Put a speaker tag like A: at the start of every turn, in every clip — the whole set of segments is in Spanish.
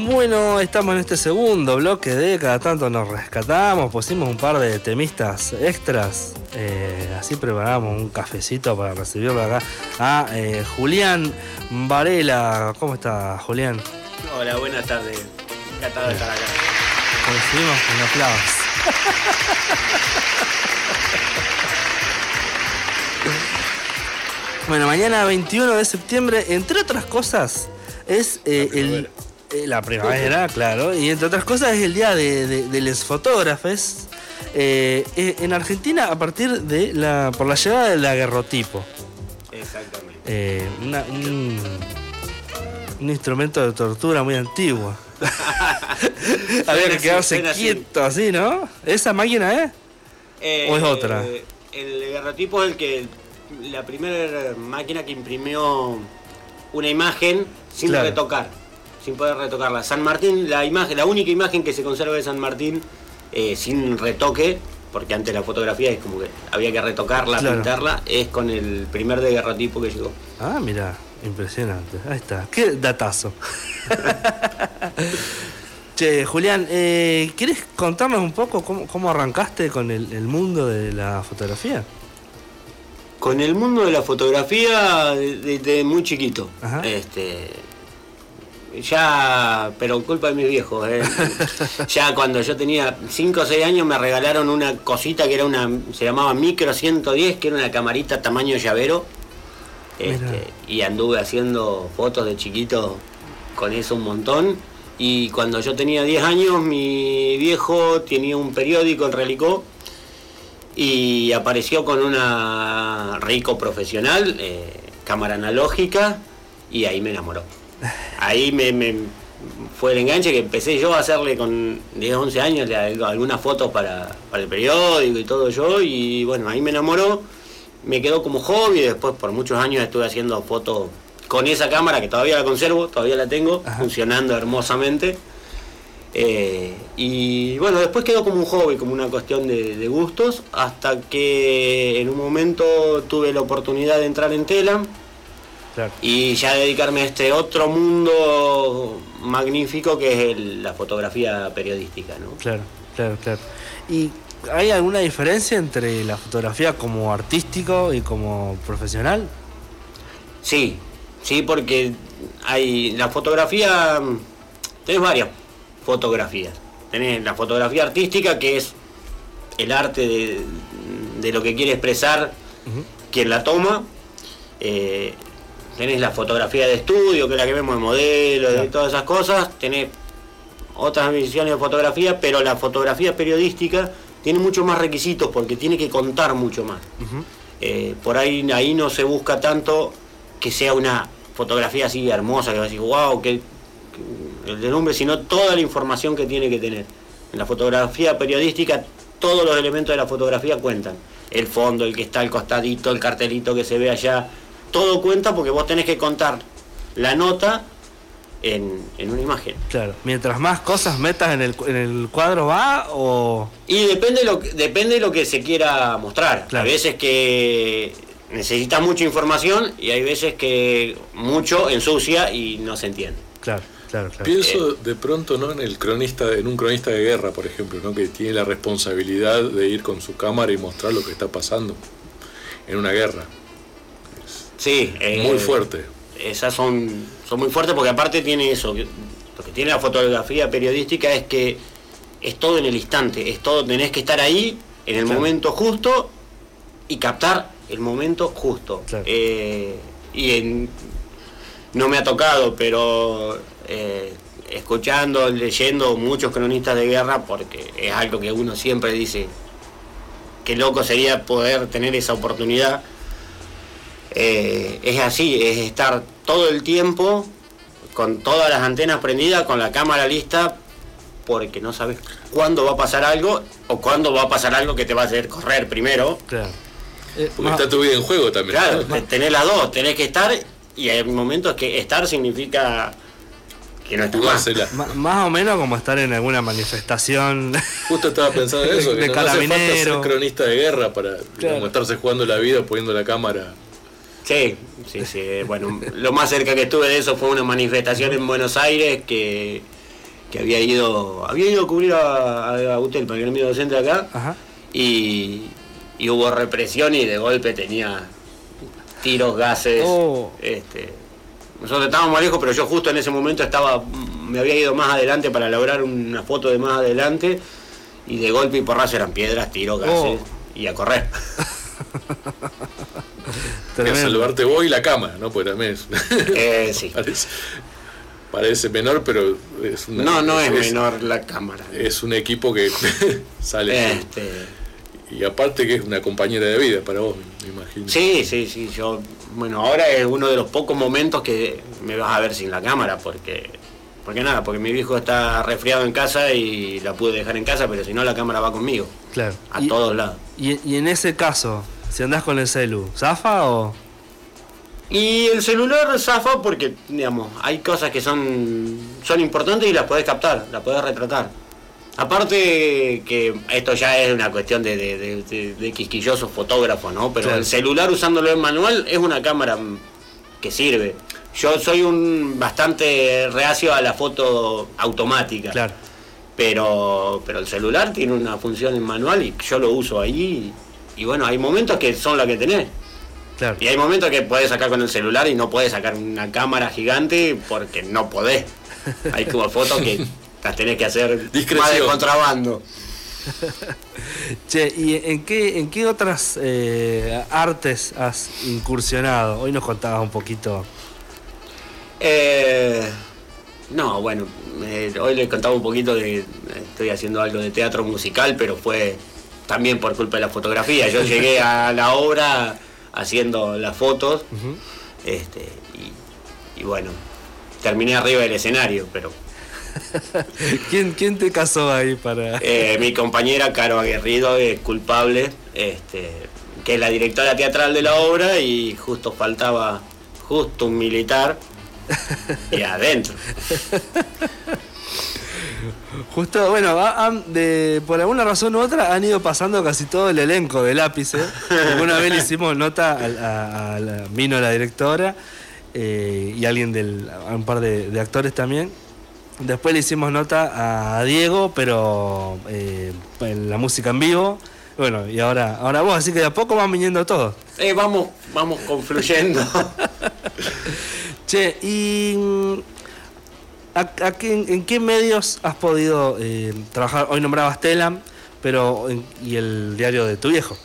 A: Bueno, estamos en este segundo bloque de cada tanto nos rescatamos, pusimos un par de temistas extras, eh, así preparamos un cafecito para recibirlo acá a eh, Julián Varela. ¿Cómo está Julián?
B: Hola, buenas tardes. Encantado de estar acá.
A: Recibimos con aplausos. Bueno, mañana 21 de septiembre, entre otras cosas, es eh, el, la primavera, claro, y entre otras cosas es el día de, de, de los fotógrafos. Eh, eh, en Argentina, a partir de la. por la llegada del aguerrotipo.
B: Exactamente.
A: Eh, una- un, un instrumento de tortura muy antiguo. Había que quedarse quieto así, ¿no? ¿Esa máquina, eh?
B: Eh,
A: ¿O es otra?
B: El guerrotipo es el que. la primera máquina que imprimió una imagen sin
A: Claro.
B: retocar. Sin poder retocarla. San Martín, la imagen, la única imagen que se conserva de San Martín eh, sin retoque, porque antes la fotografía es como que había que retocarla,
A: Claro.
B: pintarla, es con el primer daguerrotipo que llegó.
A: Ah, mira, impresionante. Ahí está. Qué datazo. che, Julián, eh, ¿quieres contarnos un poco cómo, cómo arrancaste con el, el mundo de la fotografía?
B: Con el mundo de la fotografía desde muy chiquito.
A: Ajá.
B: Este, ya, pero culpa de mis viejos. eh. ya cuando yo tenía 5 o 6 años me regalaron una cosita que era una, se llamaba Micro 110, que era una camarita tamaño llavero. Este, y anduve haciendo fotos de chiquito con eso un montón. Y cuando yo tenía 10 años, mi viejo tenía un periódico, el Relicó, y apareció con una Rico profesional, eh, cámara analógica, y ahí me enamoró. Ahí me, me fue el enganche que empecé yo a hacerle con 10, 11 años algunas fotos para, para el periódico y todo yo, y bueno, ahí me enamoró, me quedó como hobby, después por muchos años estuve haciendo fotos con esa cámara que todavía la conservo, todavía la tengo,
A: Ajá.
B: funcionando hermosamente. Eh, y bueno, después quedó como un hobby, como una cuestión de, de gustos, hasta que en un momento tuve la oportunidad de entrar en Tela
A: Claro.
B: y ya dedicarme a este otro mundo magnífico que es el- la fotografía periodística. ¿no?
A: Claro, claro, claro. ¿Y hay alguna diferencia entre la fotografía como artístico y como profesional?
B: Sí, sí, porque hay la fotografía, tenés varias fotografías. Tenés la fotografía artística, que es el arte de, de lo que quiere expresar quien la toma. Eh, tenés la fotografía de estudio, que es la que vemos de modelo,
A: Claro.
B: y todas esas cosas. Tenés otras visiones de fotografía, pero la fotografía periodística tiene muchos más requisitos porque tiene que contar mucho más. Eh, por ahí, ahí no se busca tanto que sea una fotografía así hermosa, que va a decir, wow, que, que el nombre, sino toda la información que tiene que tener. En la fotografía periodística, todos los elementos de la fotografía cuentan. El fondo, el que está al costadito, el cartelito que se ve allá, todo cuenta porque vos tenés que contar la nota en, en una imagen.
A: Claro. Mientras más cosas metas en el, en el cuadro va o...
B: Y depende lo que, depende de lo que se quiera mostrar.
A: Claro.
B: Hay veces que necesitas mucha información y hay veces que mucho ensucia y no se entiende.
A: Claro, claro, claro.
C: Pienso de pronto no en el cronista, en un cronista de guerra, por ejemplo, ¿no? que tiene la responsabilidad de ir con su cámara y mostrar lo que está pasando en una guerra.
B: Sí, eh,
C: Muy fuerte.
B: Esas son, son muy fuertes porque aparte tiene eso. que- Lo que tiene la fotografía periodística es que es todo en el instante, es todo, tenés que estar ahí en el
A: Claro.
B: momento justo y captar el momento justo.
A: Claro.
B: Eh, y en- no me ha tocado, pero eh, escuchando, leyendo muchos cronistas de guerra, porque es algo que uno siempre dice, qué loco sería poder tener esa oportunidad. Eh, es así, es estar todo el tiempo con todas las antenas prendidas, con la cámara lista, porque no sabes cuándo va a pasar algo o cuándo va a pasar algo que te va a hacer correr primero.
A: Claro. Eh,
C: Porque
A: más-
C: está tu vida en juego también.
B: Claro, te- tenés las dos, tenés que estar y hay momentos que estar significa que no estás más.
A: Más o menos como estar en alguna manifestación.
C: Justo estaba pensando en eso,
A: De
C: que no, no hace falta ser cronista de guerra para
A: Claro.
C: digamos, estarse jugando la vida poniendo la cámara.
B: Sí, sí, sí. Bueno, lo más cerca que estuve de eso fue una manifestación en Buenos Aires que que había ido había ido a cubrir a, a Utelpa, que era mi docente acá,
A: Ajá.
B: y, y hubo represión y de golpe tenía tiros, gases.
A: Oh.
B: Este, nosotros estábamos más lejos, pero yo justo en ese momento estaba, me había ido más adelante para lograr una foto de más adelante y de golpe y porrazo eran piedras, tiros, gases
A: Oh.
B: y a correr.
C: A
A: Tremendo.
C: saludarte vos y la cámara, ¿no? Pues también es-
B: Eh, sí.
C: parece, parece menor, pero es una-
B: No, no es menor la cámara.
C: Es un equipo que sale.
B: Este,
C: Y aparte que es una compañera de vida para vos, me imagino.
B: sí, sí, sí. Yo, bueno, ahora es uno de los pocos momentos que me vas a ver sin la cámara, porque, porque nada, porque mi viejo está resfriado en casa y la pude dejar en casa, pero si no la cámara va conmigo,
A: Claro.
B: a
A: Y-
B: todos lados.
A: Y, y en ese caso, si andás con el celu, ¿zafa o...?
B: Y el celular zafa porque, digamos, hay cosas que son, son importantes y las podés captar, las podés retratar. Aparte que esto ya es una cuestión de, de, de, de- de quisquilloso fotógrafo, ¿no? Pero
A: Claro.
B: el celular usándolo en manual es una cámara que sirve. Yo soy un bastante reacio a la foto automática.
A: Claro.
B: Pero, pero el celular tiene una función en manual y yo lo uso ahí. Y, y bueno, hay momentos que son las que tenés.
A: Claro.
B: Y hay momentos que puedes sacar con el celular y no puedes sacar una cámara gigante porque no podés. Hay como fotos que las tenés que hacer
C: Discreción.
B: más de contrabando.
A: Che, ¿y en qué, en qué otras eh, artes has incursionado? Hoy nos contabas un poquito.
B: Eh, no, bueno, eh, hoy les contaba un poquito de. Estoy haciendo algo de teatro musical, pero fue también por culpa de la fotografía. Yo llegué a la obra haciendo las fotos este, y, y bueno, terminé arriba del escenario, pero
A: ¿Quién, ¿Quién te casó ahí para...?
B: Eh, mi compañera Caro Aguerrido es culpable, este, que es la directora teatral de la obra y justo faltaba justo un militar y adentro.
A: Justo, bueno, de, por alguna razón u otra han ido pasando casi todo el elenco del ápice. Porque una vez le hicimos nota al- a, a la- vino la directora eh, y alguien del, a un par de, de actores también. Después le hicimos nota a Diego, pero eh, en la música en vivo. Bueno, y ahora, ahora vos, así que de a poco van viniendo todos.
B: Eh, vamos, vamos confluyendo.
A: Che, ¿y a, a qué- en, qué medios has podido eh, trabajar? Hoy nombrabas Telam, pero en- ¿y el diario de tu viejo?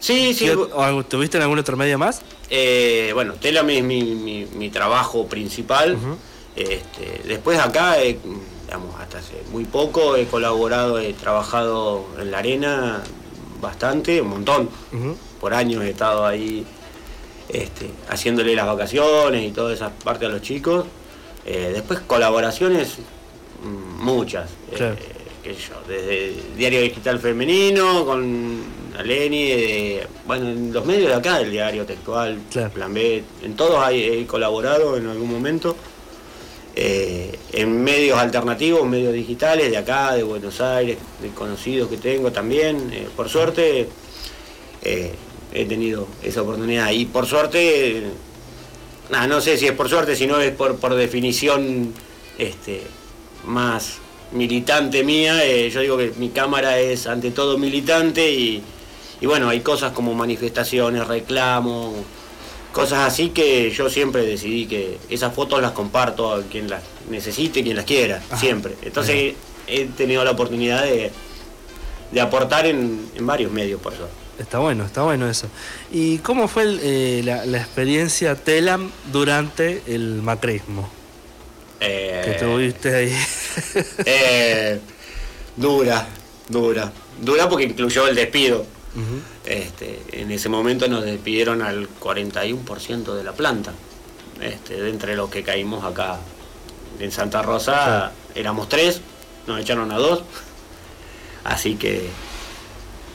B: Sí, sí.
A: ¿Qué ot- o algo- ¿Tuviste en algún otro medio más?
B: eh, bueno, Telam es mi, mi- mi trabajo principal.
A: Ujú.
B: Este, después acá, eh, digamos, hasta hace muy poco he colaborado, he trabajado en la arena bastante, un montón. Por años he estado ahí este, haciéndole las vacaciones y toda esa parte a los chicos. Eh, después colaboraciones, mm, muchas. eh,
A: Claro.
B: qué sé yo, desde Diario Digital Femenino, con Aleni, de- bueno, en los medios de acá, el Diario Textual,
A: Claro.
B: Plan B, en todos he colaborado en algún momento. Eh, en medios alternativos, medios digitales de acá, de Buenos Aires, de conocidos que tengo también. eh, por suerte, eh, he tenido esa oportunidad. Y por suerte, nada, no sé si es por suerte, si no es por, por definición este, más militante mía. eh, yo digo que mi cámara es ante todo militante y, y bueno, hay cosas como manifestaciones, reclamos, cosas así que yo siempre decidí que esas fotos las comparto a quien las necesite, quien las quiera,
A: Ajá.
B: siempre. Entonces he tenido la oportunidad de, de aportar en, en varios medios, por eso.
A: Está bueno, está bueno eso. ¿Y cómo fue el, eh, la, la experiencia Telam durante el macrismo?
B: Eh,
A: Que tuviste ahí.
B: eh, dura, dura. Dura porque incluyó el despido. Este, en ese momento nos despidieron al 41% de la planta. Este, de entre los que caímos acá en Santa Rosa éramos tres, nos echaron a dos. Así que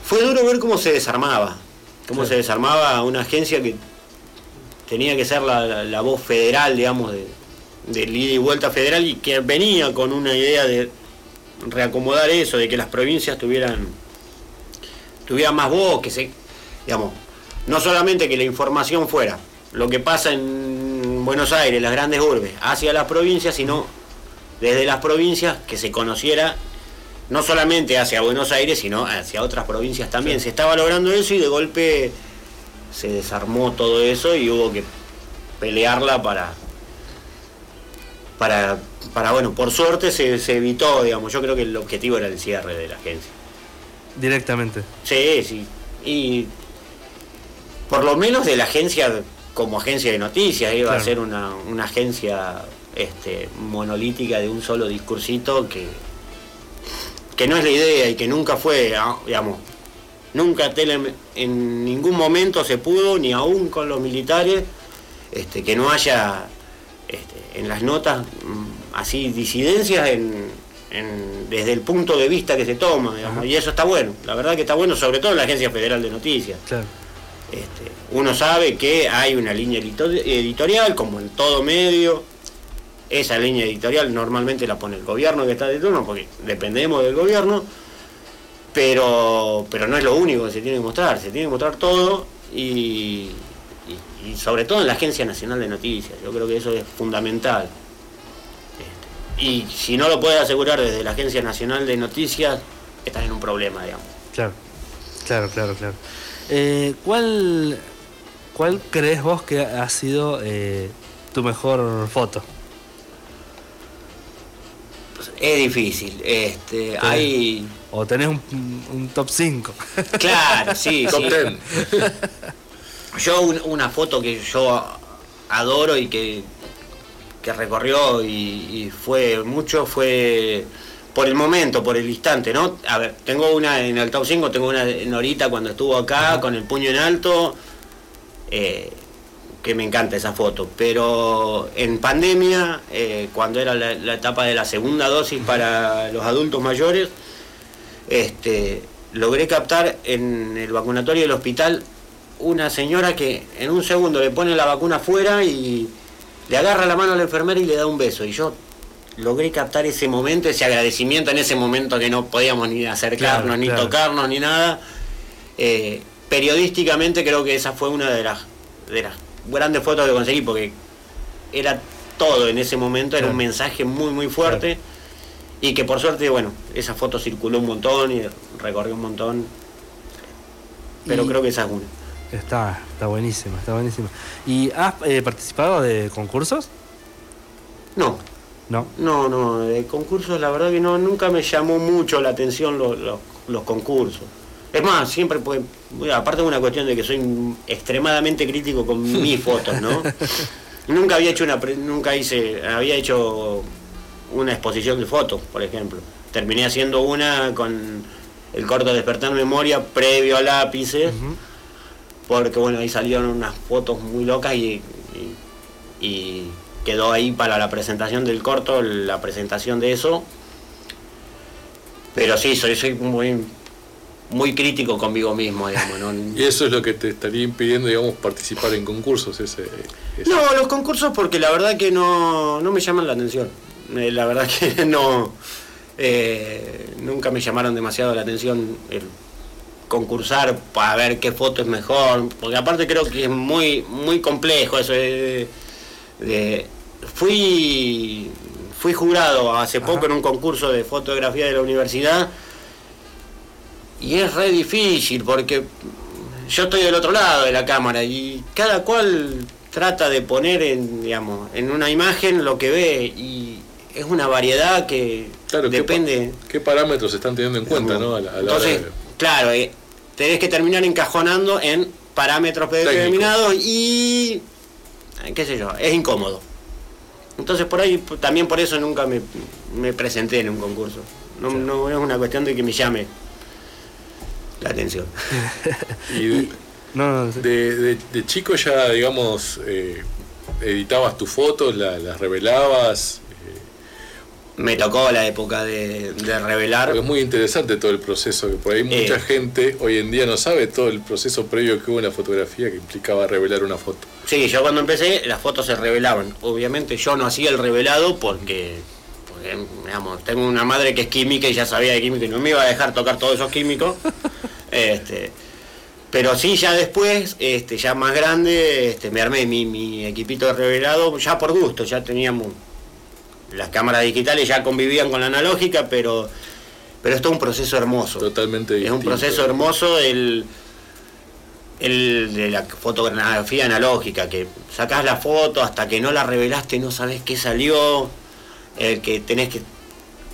B: fue duro ver cómo se desarmaba, cómo se desarmaba una agencia que tenía que ser la, la- la voz federal, digamos, de, del ida y vuelta federal y que venía con una idea de reacomodar eso, de que las provincias tuvieran tuviera más voz, que se, digamos, no solamente que la información fuera lo que pasa en Buenos Aires, las grandes urbes, hacia las provincias, sino desde las provincias que se conociera no solamente hacia Buenos Aires, sino hacia otras provincias también. Se estaba logrando eso y de golpe se desarmó todo eso y hubo que pelearla para, para, para bueno, por suerte se, se evitó, digamos, yo creo que el objetivo era el cierre de la agencia.
A: Directamente.
B: Sí, sí. Y por lo menos de la agencia como agencia de noticias, iba a ser una, una agencia este, monolítica de un solo discursito que, que no es la idea y que nunca fue, ah, digamos, nunca tele, en ningún momento se pudo, ni aún con los militares, este, que no haya este, en las notas mm, así disidencias en, desde el punto de vista que se toma, digamos, y eso está bueno, la verdad que está bueno, sobre todo en la Agencia Federal de Noticias. Este, uno sabe que hay una línea editorial, como en todo medio. Esa línea editorial normalmente la pone el gobierno que está de turno, porque dependemos del gobierno, pero, pero no es lo único que se tiene que mostrar, se tiene que mostrar todo y, sobre todo en la Agencia Nacional de Noticias. Yo creo que eso es fundamental. Este, y si no lo puedes asegurar desde la Agencia Nacional de Noticias, estás en un problema, digamos.
A: Claro, claro, claro, claro. Eh, ¿cuál, ¿Cuál crees vos que ha sido eh, tu mejor foto?
B: Es difícil. Este, hay...
A: O tenés un, top 5.
B: Claro, sí. top 10. Yo una foto que yo adoro y que, que recorrió y fue mucho fue por el momento, por el instante, ¿no? A ver, tengo una en el top 5, tengo una en Norita cuando estuvo acá, con el puño en alto, eh, que me encanta esa foto. Pero en pandemia, eh, cuando era la, etapa de la segunda dosis para los adultos mayores, este, logré captar en el vacunatorio del hospital una señora que en un segundo le pone la vacuna afuera y le agarra la mano a la enfermera y le da un beso. Y yo logré captar ese momento, ese agradecimiento en ese momento que no podíamos ni acercarnos, ni tocarnos, ni nada. Eh, periodísticamente creo que esa fue una de las, de las grandes fotos que conseguí, porque era todo en ese momento, era un mensaje muy, muy fuerte. Y que por suerte, bueno, esa foto circuló un montón y recorrió un montón. Pero creo que esa es una.
A: Está, está buenísima, está buenísima. ¿Y has eh, participado de concursos?
B: No, ¿No? No, no, de concursos la verdad que no, nunca me llamó mucho la atención los, concursos. Es más, siempre, pues, aparte de una cuestión de que soy extremadamente crítico con mis fotos, ¿no? nunca había hecho una, nunca hice, había hecho una exposición de fotos, por ejemplo. Terminé haciendo una con el corto Despertar Memoria previo a lápices, porque bueno, ahí salieron unas fotos muy locas y quedó ahí para la presentación del corto, la presentación de eso. Pero sí, soy, soy muy, muy crítico conmigo mismo, digamos.
C: ¿Y eso es lo que te estaría impidiendo, digamos, participar en concursos? Ese,
B: No, los concursos porque la verdad que no, me llaman la atención. Eh, la verdad que no... Eh, nunca me llamaron demasiado la atención el concursar para ver qué foto es mejor, porque aparte creo que es muy, muy complejo eso de fui, fui jurado hace poco en un concurso de fotografía de la universidad y es re difícil porque yo estoy del otro lado de la cámara y cada cual trata de poner en, digamos, en una imagen lo que ve y es una variedad que depende...
C: ¿qué, parámetros están teniendo en cuenta? ¿no?
B: Entonces, claro, eh, tenés que terminar encajonando en parámetros determinados y qué sé yo, es incómodo. Entonces por ahí, también por eso nunca me, presenté en un concurso. No, es una cuestión de que me llame la atención.
C: y de, de, chico ya, digamos, eh, editabas tus fotos, las revelabas,
B: me tocó la época de, revelar.
C: es muy interesante todo el proceso, que por ahí mucha eh. gente hoy en día no sabe todo el proceso previo que hubo en la fotografía que implicaba revelar una foto.
B: Sí, yo cuando empecé las fotos se revelaban. Obviamente yo no hacía el revelado porque, digamos, tengo una madre que es química y ya sabía de química y no me iba a dejar tocar todos esos químicos. Este, pero sí, ya después, este, ya más grande, este, me armé mi, mi equipito de revelado, ya por gusto, ya teníamos las cámaras digitales ya convivían con la analógica, pero, pero esto es un proceso hermoso.
C: Totalmente
B: Es un proceso hermoso el, el de la fotografía analógica, que sacás la foto hasta que no la revelaste, no sabes qué salió, el que tenés que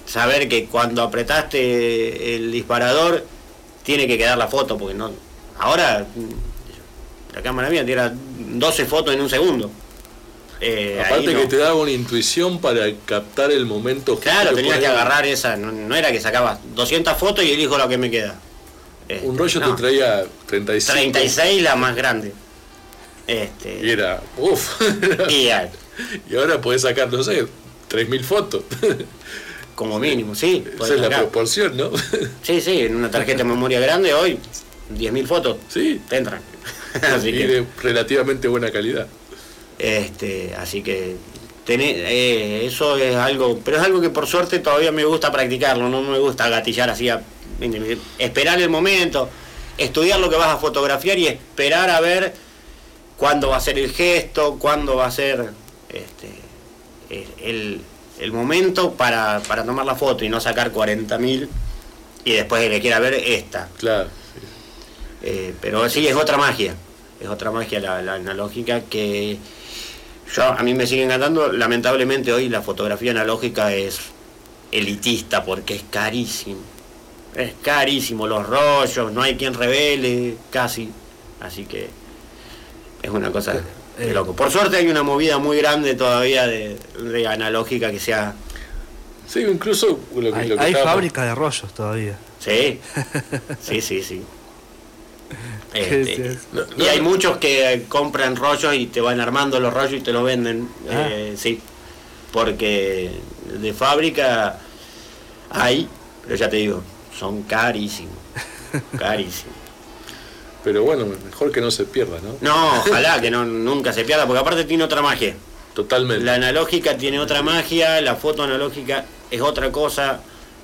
B: saber que cuando apretaste el disparador tiene que quedar la foto, porque no. Ahora la cámara mía tira 12 fotos en un segundo. Eh,
C: Aparte
B: no.
C: que te daba una intuición para captar el momento justo
B: Claro, tenías que agarrar esa, no, no era que sacabas 200 fotos y elijo lo que me queda. Este,
C: Un rollo
B: no,
C: te traía 35.
B: 36 la más grande.
C: Y
B: Este,
C: era, uff.
B: y
C: y ahora podés sacar, no sé, 3.000 fotos.
B: como mínimo, sí.
C: Esa es la proporción, ¿no?
B: Sí, sí, en una tarjeta de memoria grande hoy 10.000 fotos
C: sí.
B: te entran. así
C: Y
B: que,
C: de relativamente buena calidad.
B: este, así que tené- eh, eso es algo, pero es algo que por suerte todavía me gusta practicarlo, no me gusta gatillar así, a- esperar el momento, estudiar lo que vas a fotografiar y esperar a ver cuándo va a ser el gesto, cuándo va a ser este, el, el- el momento para, para tomar la foto y no sacar 40.000 y después que quiera ver esta.
C: Claro.
B: Eh, pero sí, es otra magia. Es otra magia la, la analógica que yo a mí me sigue encantando. Lamentablemente hoy la fotografía analógica es elitista porque es carísimo. Es carísimo los rollos, no hay quien revele casi. Así que es una cosa de
A: Eh,
B: loco. Por suerte hay una movida muy grande todavía de, de analógica que sea...
C: Sí, incluso lo que,
A: Hay,
C: lo que
A: hay fábrica de rollos todavía.
B: Sí, sí, sí, sí. Este.
C: No,
B: y hay muchos que compran rollos y te van armando los rollos y te los venden.
A: Ah.
B: eh, sí, porque de fábrica hay, pero ya te digo, son carísimos. Carísimos.
C: Pero bueno, mejor que no se pierda, ¿no?
B: No, ojalá que no, nunca se pierda, porque aparte tiene otra magia.
C: Totalmente.
B: La analógica tiene otra magia, la foto analógica es otra cosa.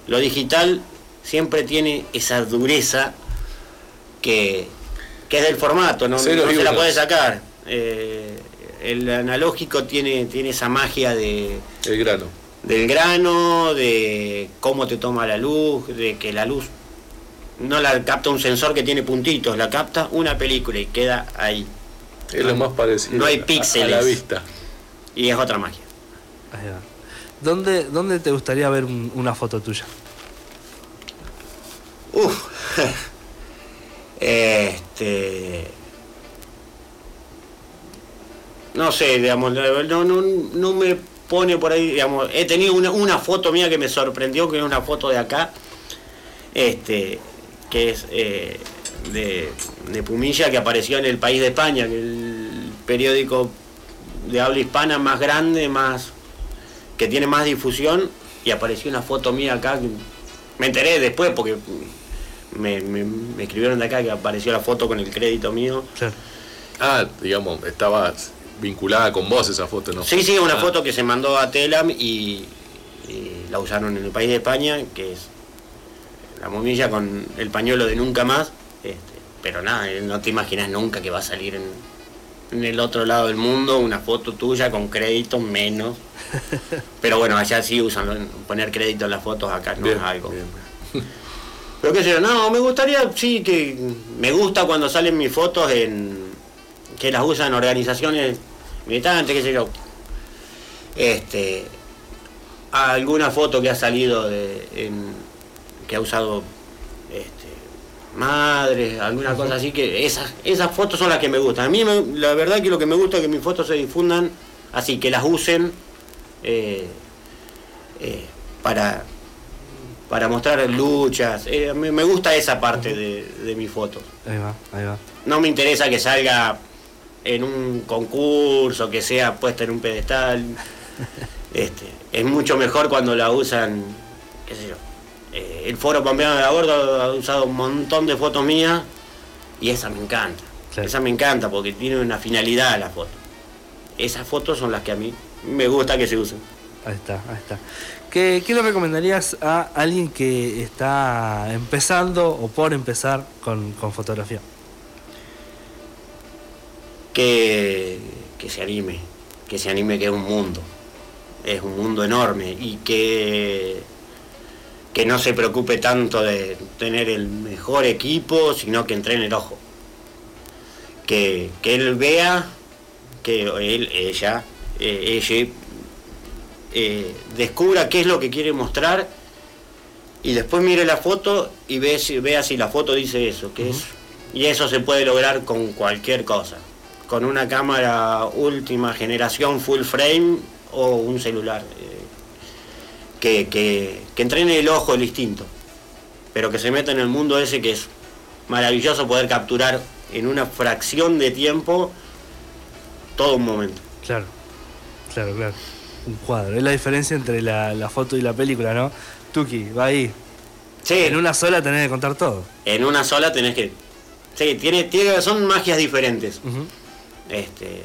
B: Lo digital siempre tiene esa dureza que, que es del formato, no, no se la puede sacar. Eh, el analógico tiene, tiene esa magia de,
C: El grano.
B: del grano, de cómo te toma la luz, de que la luz no la capta un sensor que tiene puntitos, la capta una película y queda ahí.
C: Es lo más parecido
B: No hay
C: a- a,
B: píxeles.
C: la vista.
B: Y es otra magia.
A: Ahí va. ¿Dónde, ¿Dónde te gustaría ver un- una foto tuya?
B: Uf. Este. No sé, digamos, no, no, no me pone por ahí, digamos, he tenido una, una foto mía que me sorprendió, que es una foto de acá, este, que es eh, de, de Pumilla, que apareció en El País de España, que el periódico de habla hispana más grande, más que tiene más difusión, y apareció una foto mía acá, que me enteré después porque me, me- me escribieron de acá que apareció la foto con el crédito mío.
C: Ah, digamos, estaba vinculada con vos esa foto, ¿no?
B: Sí, sí, una
C: Ah,
B: foto que se mandó a Telam y, y la usaron en el país de España, que es la momilla con el pañuelo de nunca más. este, pero nada, eh, no te imaginas nunca que va a salir en, en el otro lado del mundo una foto tuya con crédito menos. Pero bueno, allá sí usan poner crédito en las fotos, acá no
C: Bien,
B: es algo.
C: bien.
B: Pero qué sé yo, no, me gustaría, sí, que me gusta cuando salen mis fotos en que las usan organizaciones militantes, qué sé yo. Este, alguna foto que ha salido de, en- que ha usado este, madres, alguna cosa así, que esas, esas fotos son las que me gustan. A mí me- la verdad que lo que me gusta es que mis fotos se difundan así, que las usen eh, eh, para, para mostrar luchas. Eh, me, me gusta esa parte de, de mis fotos.
A: Ahí va, ahí va.
B: No me interesa que salga en un concurso, que sea puesta en un pedestal. Este, es mucho mejor cuando la usan, qué sé yo. El foro Pampeano de la Gorda ha usado un montón de fotos mías y esa me encanta. Esa me encanta porque tiene una finalidad la foto. Esas fotos son las que a mí me gusta que se usen.
A: Ahí está, ahí está. ¿Qué, qué le recomendarías a alguien que está empezando o por empezar con, con fotografía?
B: que, que se anime, que se anime que es un mundo. es un mundo enorme y que, que no se preocupe tanto de tener el mejor equipo, sino que entrene el ojo. Que, que él vea, que él, ella, eh, ella eh, descubra qué es lo que quiere mostrar y después mire la foto y ve si, vea si la foto dice eso, que es. Y eso se puede lograr con cualquier cosa. Con una cámara última generación full frame o un celular. eh, que, que, que entrene el ojo el instinto. Pero que se meta en el mundo ese que es maravilloso poder capturar en una fracción de tiempo todo un momento.
A: Claro, claro, claro. Un cuadro. Es la diferencia entre la, la foto y la película, ¿no? Tuki, va ahí.
B: Sí,
A: En una sola tenés que contar todo.
B: en una sola tenés que. Sí, tiene, tiene, son magias diferentes. Este,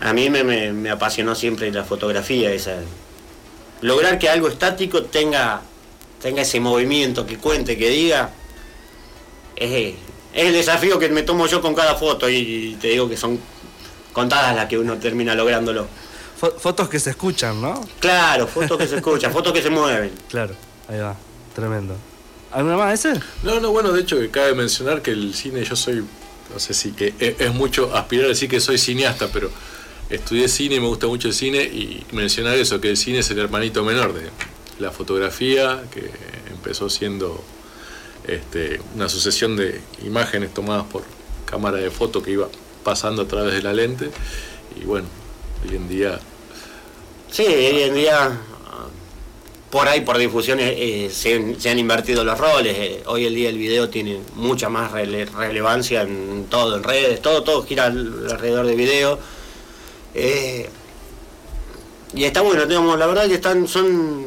B: a mí me, me- me apasionó siempre la fotografía, esa, lograr que algo estático tenga, tenga ese movimiento, que cuente, que diga, es, es el desafío que me tomo yo con cada foto y te digo que son contadas las que uno termina lográndolo.
A: Fo- fotos que se escuchan, ¿no?
B: Claro, fotos que se escuchan, fotos que se mueven.
A: Claro, ahí va. Tremendo. ¿Alguna más ese?
C: No, no, bueno, de hecho, que cabe mencionar que el cine, yo soy, no sé si, que es, es mucho aspirar a decir que soy cineasta, pero estudié cine y me gusta mucho el cine y mencionar eso, que el cine es el hermanito menor de la fotografía, que empezó siendo este, una sucesión de imágenes tomadas por cámara de foto que iba pasando a través de la lente y bueno, hoy en día
B: Sí, hoy en día, por ahí, por difusión, eh, eh, se, se han invertido los roles. eh, hoy el día el video tiene mucha más rele- relevancia en todo, en redes, todo, todo gira al- alrededor de video. Eh, y está bueno, digamos, la verdad que están, son,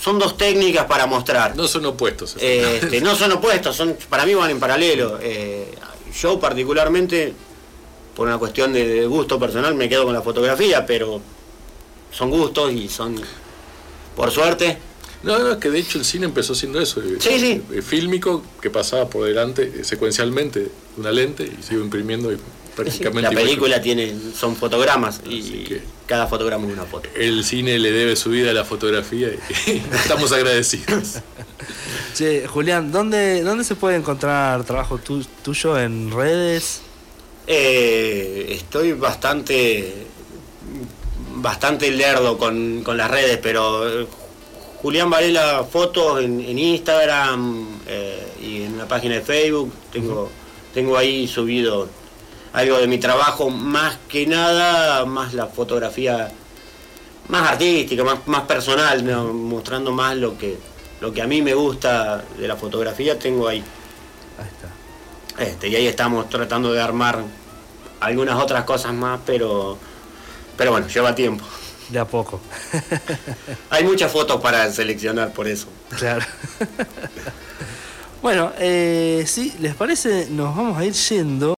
B: son dos técnicas para mostrar.
C: no son opuestos.
B: Este, no son opuestos, son, para mí van en paralelo. Eh, yo particularmente, por una cuestión de, de gusto personal, me quedo con la fotografía, pero son gustos y son, por suerte,
C: No, no, es que de hecho el cine empezó siendo eso. eh,
B: Sí, sí.
C: eh, Fílmico que pasaba por delante eh, secuencialmente una lente y se iba imprimiendo y prácticamente
B: la película tiene, son fotogramas y
C: que-
B: cada fotograma es una foto.
C: El cine le debe su vida a la fotografía y estamos agradecidos.
A: Che, Julián, ¿dónde, ¿dónde se puede encontrar trabajo tu- tuyo en redes?
B: Eh, estoy bastante bastante lerdo con, con las redes, pero eh, Julián Varela fotos en, en Instagram eh, y en la página de Facebook tengo tengo ahí subido algo de mi trabajo, más que nada, más la fotografía más artística, más, más personal, ¿no? mostrando más lo que lo que a mí me gusta de la fotografía, tengo ahí.
A: Ahí está.
B: Este, y ahí estamos tratando de armar algunas otras cosas más, pero, pero bueno, lleva tiempo.
A: De a poco.
B: Hay muchas fotos para seleccionar por eso.
A: Claro. bueno, eh, si les parece, nos vamos a ir yendo.